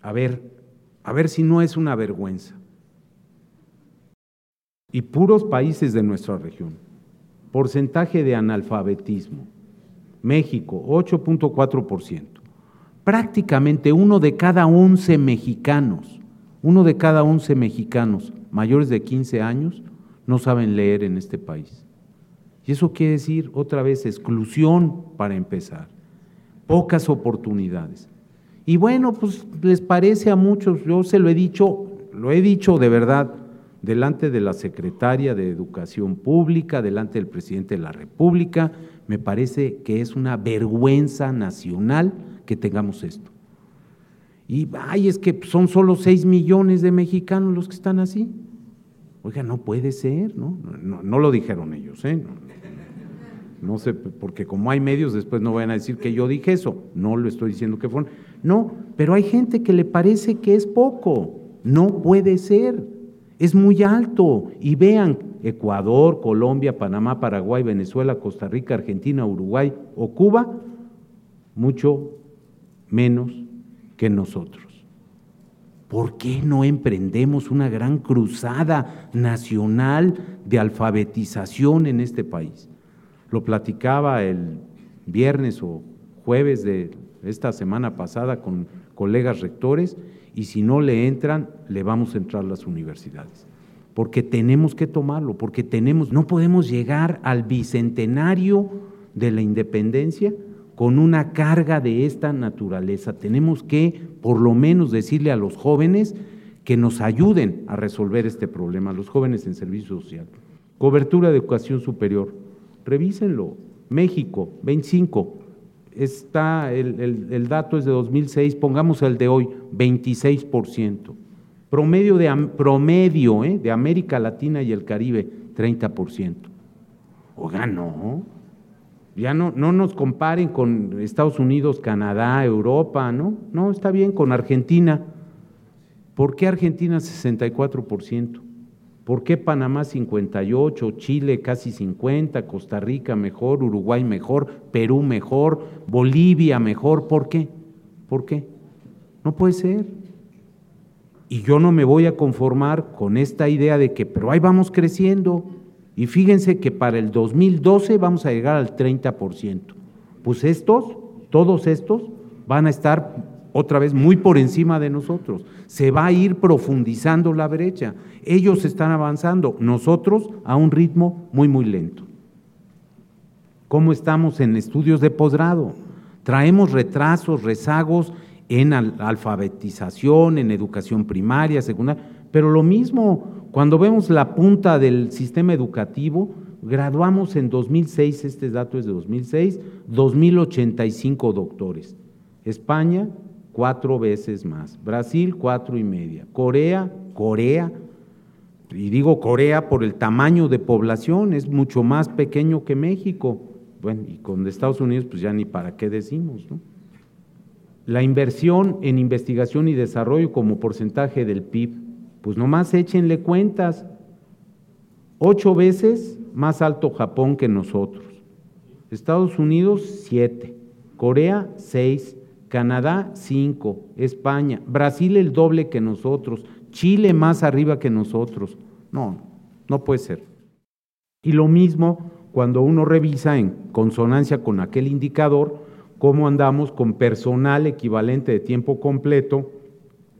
A ver, a ver si no es una vergüenza. Y puros países de nuestra región. Porcentaje de analfabetismo. México, 8.4%. Prácticamente uno de cada 11 mexicanos, uno de cada 11 mexicanos mayores de 15 años no saben leer en este país. Y eso quiere decir, otra vez, exclusión para empezar, pocas oportunidades. Y bueno, pues les parece a muchos, yo se lo he dicho, lo he dicho de verdad, delante de la secretaria de Educación Pública, delante del presidente de la República, me parece que es una vergüenza nacional que tengamos esto. Y, ay, es que son solo 6 millones de mexicanos los que están así. Oiga, no puede ser, ¿no? No, lo dijeron ellos, ¿eh? No, sé, porque como hay medios, después no vayan a decir que yo dije eso. No lo estoy diciendo que fueron. No, pero hay gente que le parece que es poco. No puede ser. Es muy alto. Y vean, Ecuador, Colombia, Panamá, Paraguay, Venezuela, Costa Rica, Argentina, Uruguay o Cuba, mucho menos que nosotros. ¿Por qué no emprendemos una gran cruzada nacional de alfabetización en este país? Lo platicaba el viernes o jueves de esta semana pasada con colegas rectores y si no le entran, le vamos a entrar las universidades. Porque tenemos que tomarlo, porque tenemos, no podemos llegar al bicentenario de la independencia con una carga de esta naturaleza. Tenemos que, por lo menos, decirle a los jóvenes que nos ayuden a resolver este problema, los jóvenes en servicio social. Cobertura de educación superior, revísenlo. México, 25. Está, el, dato es de 2006, pongamos el de hoy, 26%. Promedio de, promedio, ¿eh? de América Latina y el Caribe, 30%. Oiga, no. Ya no, no nos comparen con Estados Unidos, Canadá, Europa, ¿no? No, está bien, con Argentina. ¿Por qué Argentina 64%? ¿Por qué Panamá 58, Chile casi 50, Costa Rica mejor, Uruguay mejor, Perú mejor, Bolivia mejor? ¿Por qué? ¿Por qué? No puede ser. Y yo no me voy a conformar con esta idea de que, pero ahí vamos creciendo. Y fíjense que para el 2012 vamos a llegar al 30%. Pues estos, todos estos, van a estar otra vez muy por encima de nosotros. Se va a ir profundizando la brecha. Ellos están avanzando, nosotros a un ritmo muy, muy lento. ¿Cómo estamos en estudios de posgrado? Traemos retrasos, rezagos en alfabetización, en educación primaria, secundaria, pero lo mismo, cuando vemos la punta del sistema educativo, graduamos en 2006, este dato es de 2006, 2085 doctores. España, cuatro veces más. Brasil, cuatro y media. Corea, Corea, y digo Corea por el tamaño de población, es mucho más pequeño que México. Bueno, y con Estados Unidos, pues ya ni para qué decimos, ¿no? La inversión en investigación y desarrollo como porcentaje del PIB pues nomás échenle cuentas. Ocho veces más alto Japón que nosotros. Estados Unidos, siete. Corea, seis. Canadá, cinco. España. Brasil, el doble que nosotros. Chile, más arriba que nosotros. No, no puede ser. Y lo mismo cuando uno revisa en consonancia con aquel indicador, cómo andamos con personal equivalente de tiempo completo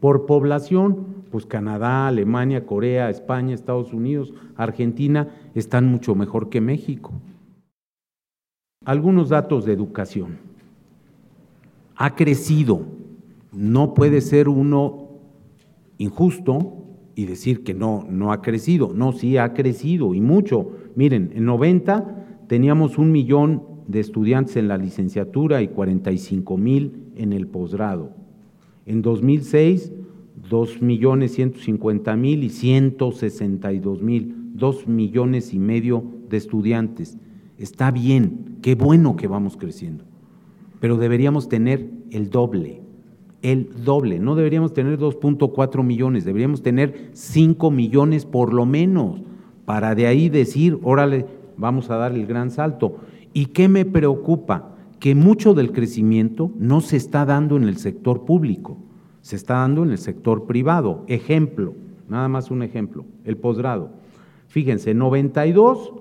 por población pues Canadá, Alemania, Corea, España, Estados Unidos, Argentina están mucho mejor que México. Algunos datos de educación. Ha crecido. No puede ser uno injusto y decir que no, no ha crecido. No, sí ha crecido y mucho. Miren, en 90 teníamos un millón de estudiantes en la licenciatura y 45 mil en el posgrado. En 2006 2 millones 150 mil y 162 mil, 2 millones y medio de estudiantes. Está bien, qué bueno que vamos creciendo, pero deberíamos tener el doble, el doble, no deberíamos tener 2.4 millones, deberíamos tener 5 millones por lo menos, para de ahí decir, órale, vamos a dar el gran salto. ¿Y qué me preocupa? Que mucho del crecimiento no se está dando en el sector público se está dando en el sector privado. Ejemplo, nada más un ejemplo, el posgrado. Fíjense, 92,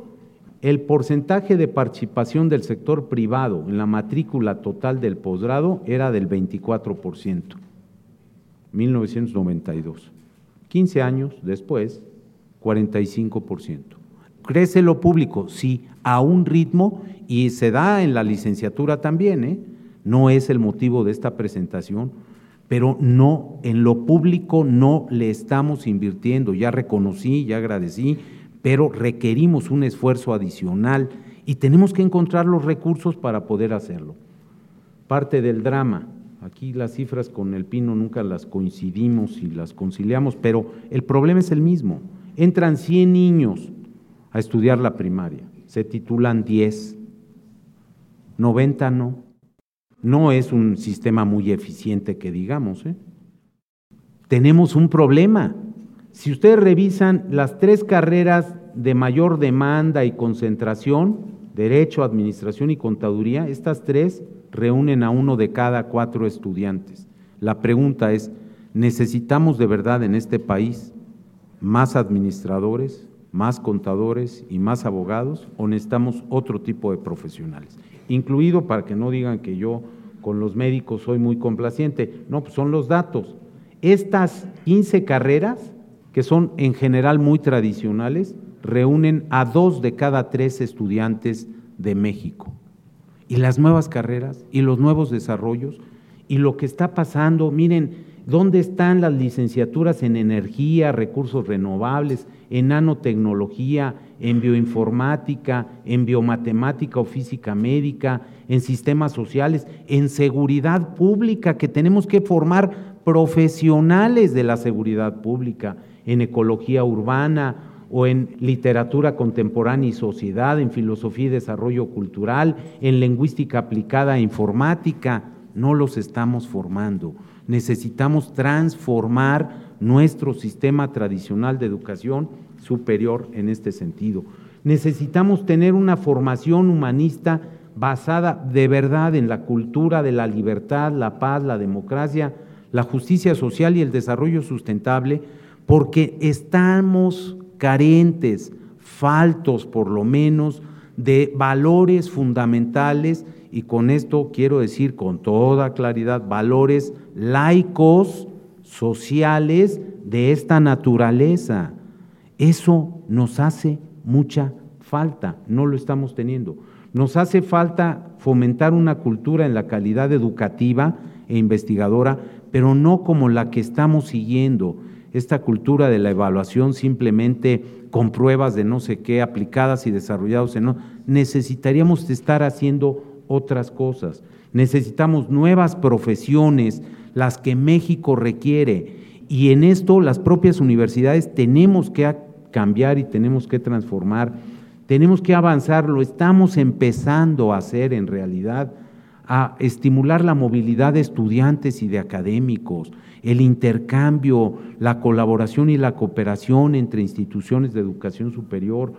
el porcentaje de participación del sector privado en la matrícula total del posgrado era del 24%, 1992. 15 años después, 45%. Crece lo público, sí, a un ritmo y se da en la licenciatura también, ¿eh? no es el motivo de esta presentación, pero no, en lo público no le estamos invirtiendo, ya reconocí, ya agradecí, pero requerimos un esfuerzo adicional y tenemos que encontrar los recursos para poder hacerlo. Parte del drama, aquí las cifras con el Pino nunca las coincidimos y las conciliamos, pero el problema es el mismo. Entran 100 niños a estudiar la primaria, se titulan 10, 90 no. No es un sistema muy eficiente que digamos. ¿eh? Tenemos un problema. Si ustedes revisan las tres carreras de mayor demanda y concentración, Derecho, Administración y Contaduría, estas tres reúnen a uno de cada cuatro estudiantes. La pregunta es, ¿necesitamos de verdad en este país más administradores, más contadores y más abogados o necesitamos otro tipo de profesionales? Incluido para que no digan que yo con los médicos soy muy complaciente, no, pues son los datos. Estas 15 carreras que son en general muy tradicionales, reúnen a dos de cada tres estudiantes de México. Y las nuevas carreras y los nuevos desarrollos y lo que está pasando, miren, ¿dónde están las licenciaturas en energía, recursos renovables, en nanotecnología, en bioinformática, en biomatemática o física médica, en sistemas sociales, en seguridad pública, que tenemos que formar profesionales de la seguridad pública, en ecología urbana o en literatura contemporánea y sociedad, en filosofía y desarrollo cultural, en lingüística aplicada e informática. No los estamos formando. Necesitamos transformar nuestro sistema tradicional de educación superior en este sentido. Necesitamos tener una formación humanista basada de verdad en la cultura de la libertad, la paz, la democracia, la justicia social y el desarrollo sustentable, porque estamos carentes, faltos por lo menos, de valores fundamentales, y con esto quiero decir con toda claridad, valores laicos, sociales de esta naturaleza. Eso nos hace mucha falta, no lo estamos teniendo. Nos hace falta fomentar una cultura en la calidad educativa e investigadora, pero no como la que estamos siguiendo, esta cultura de la evaluación simplemente con pruebas de no sé qué aplicadas y desarrolladas en no, necesitaríamos estar haciendo otras cosas. Necesitamos nuevas profesiones, las que México requiere. Y en esto las propias universidades tenemos que cambiar y tenemos que transformar, tenemos que avanzar, lo estamos empezando a hacer en realidad, a estimular la movilidad de estudiantes y de académicos, el intercambio, la colaboración y la cooperación entre instituciones de educación superior.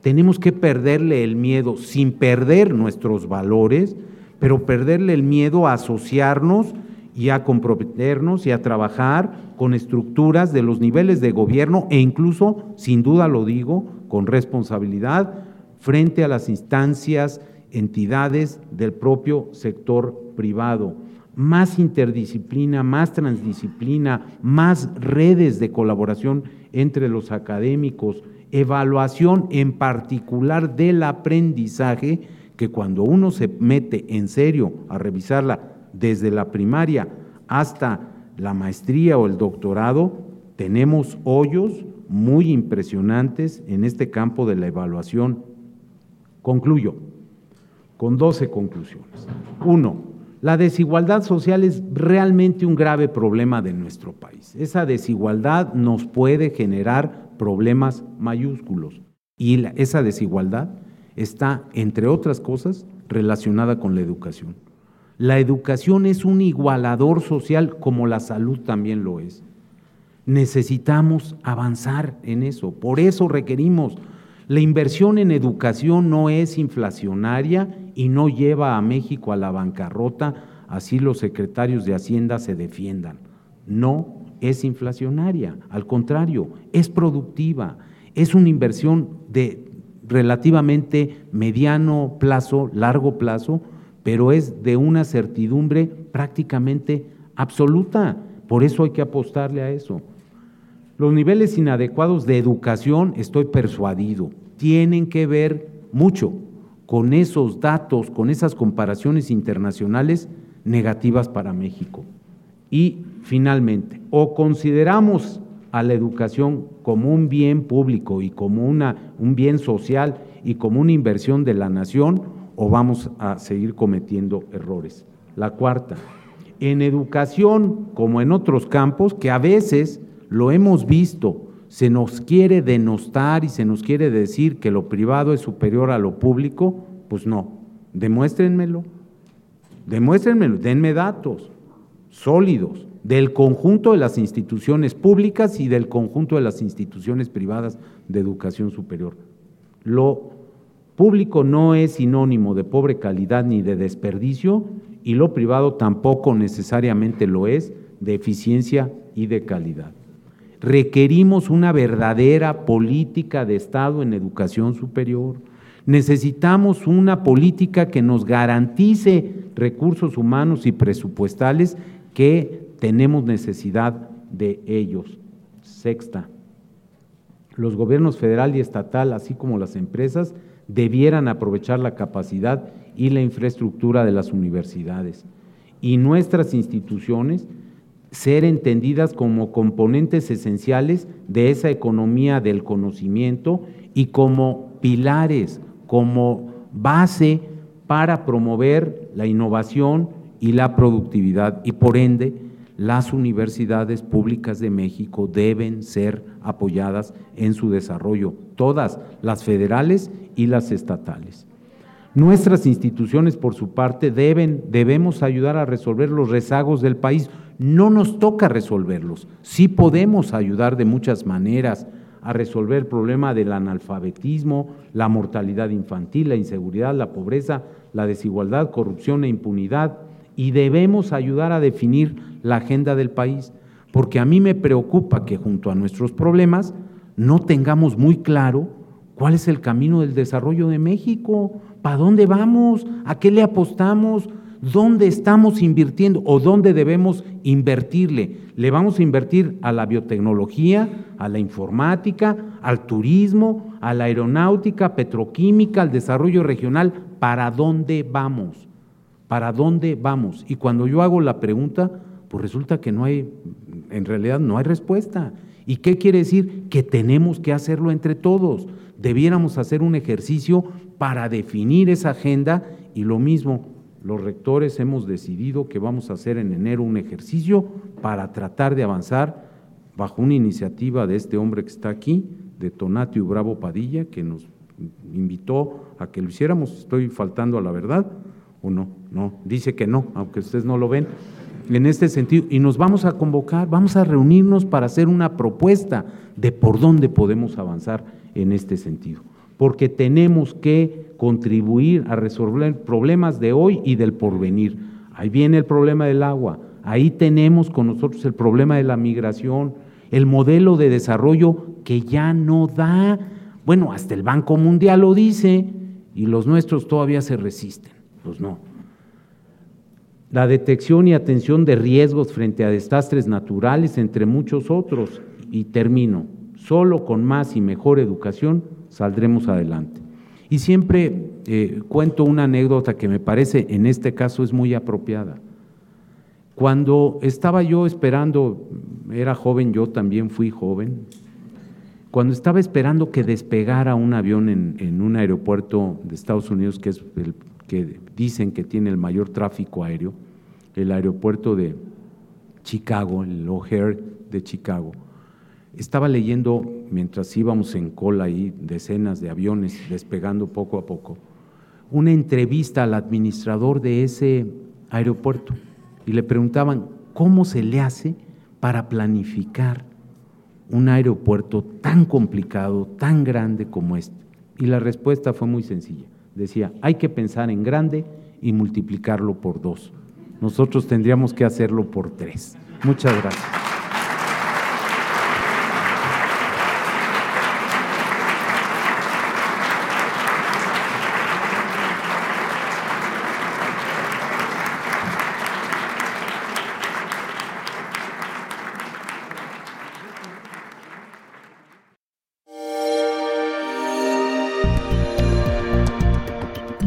Tenemos que perderle el miedo sin perder nuestros valores, pero perderle el miedo a asociarnos y a comprometernos y a trabajar con estructuras de los niveles de gobierno e incluso, sin duda lo digo, con responsabilidad frente a las instancias, entidades del propio sector privado más interdisciplina, más transdisciplina, más redes de colaboración entre los académicos, evaluación en particular del aprendizaje, que cuando uno se mete en serio a revisarla desde la primaria hasta la maestría o el doctorado, tenemos hoyos muy impresionantes en este campo de la evaluación. Concluyo con 12 conclusiones. Uno, la desigualdad social es realmente un grave problema de nuestro país. Esa desigualdad nos puede generar problemas mayúsculos y esa desigualdad está, entre otras cosas, relacionada con la educación. La educación es un igualador social como la salud también lo es. Necesitamos avanzar en eso. Por eso requerimos la inversión en educación no es inflacionaria y no lleva a México a la bancarrota, así los secretarios de Hacienda se defiendan. no es inflacionaria, al contrario, es productiva, es una inversión de relativamente mediano plazo, largo plazo, pero es de una certidumbre prácticamente absoluta. Por eso hay que apostarle a eso. Los niveles inadecuados de educación, estoy persuadido, tienen que ver mucho con esos datos, con esas comparaciones internacionales negativas para México. Y finalmente, o consideramos a la educación como un bien público y como una, un bien social y como una inversión de la nación, o vamos a seguir cometiendo errores. La cuarta, en educación como en otros campos, que a veces lo hemos visto, se nos quiere denostar y se nos quiere decir que lo privado es superior a lo público, pues no, demuéstrenmelo, demuéstrenmelo, denme datos sólidos del conjunto de las instituciones públicas y del conjunto de las instituciones privadas de educación superior. Lo público no es sinónimo de pobre calidad ni de desperdicio y lo privado tampoco necesariamente lo es de eficiencia y de calidad. Requerimos una verdadera política de Estado en educación superior. Necesitamos una política que nos garantice recursos humanos y presupuestales que tenemos necesidad de ellos. Sexta, los gobiernos federal y estatal, así como las empresas, debieran aprovechar la capacidad y la infraestructura de las universidades y nuestras instituciones ser entendidas como componentes esenciales de esa economía del conocimiento y como pilares, como base para promover la innovación y la productividad y por ende las universidades públicas de México deben ser apoyadas en su desarrollo, todas, las federales y las estatales. Nuestras instituciones, por su parte, deben, debemos ayudar a resolver los rezagos del país. No nos toca resolverlos, sí podemos ayudar de muchas maneras a resolver el problema del analfabetismo, la mortalidad infantil, la inseguridad, la pobreza, la desigualdad, corrupción e impunidad, y debemos ayudar a definir la agenda del país, porque a mí me preocupa que junto a nuestros problemas no tengamos muy claro cuál es el camino del desarrollo de México, para dónde vamos, a qué le apostamos, dónde estamos invirtiendo o dónde debemos invertirle. ¿Le vamos a invertir a la biotecnología, a la informática, al turismo, a la aeronáutica, petroquímica, al desarrollo regional? ¿Para dónde vamos? ¿Para dónde vamos? Y cuando yo hago la pregunta, pues resulta que no hay, en realidad no hay respuesta. ¿Y qué quiere decir? Que tenemos que hacerlo entre todos. Debiéramos hacer un ejercicio para definir esa agenda y lo mismo, los rectores hemos decidido que vamos a hacer en enero un ejercicio para tratar de avanzar bajo una iniciativa de este hombre que está aquí, de Tonatio Bravo Padilla, que nos invitó a que lo hiciéramos. Estoy faltando a la verdad o no, no, dice que no, aunque ustedes no lo ven, en este sentido, y nos vamos a convocar, vamos a reunirnos para hacer una propuesta de por dónde podemos avanzar en este sentido, porque tenemos que contribuir a resolver problemas de hoy y del porvenir. Ahí viene el problema del agua, ahí tenemos con nosotros el problema de la migración, el modelo de desarrollo que ya no da, bueno, hasta el Banco Mundial lo dice, y los nuestros todavía se resisten. Pues no. La detección y atención de riesgos frente a desastres naturales, entre muchos otros. Y termino, solo con más y mejor educación saldremos adelante. Y siempre eh, cuento una anécdota que me parece en este caso es muy apropiada. Cuando estaba yo esperando, era joven, yo también fui joven, cuando estaba esperando que despegara un avión en, en un aeropuerto de Estados Unidos, que es el que dicen que tiene el mayor tráfico aéreo, el aeropuerto de Chicago, el O'Hare de Chicago. Estaba leyendo, mientras íbamos en cola ahí, decenas de aviones despegando poco a poco, una entrevista al administrador de ese aeropuerto y le preguntaban, ¿cómo se le hace para planificar un aeropuerto tan complicado, tan grande como este? Y la respuesta fue muy sencilla decía, hay que pensar en grande y multiplicarlo por dos. Nosotros tendríamos que hacerlo por tres. Muchas gracias.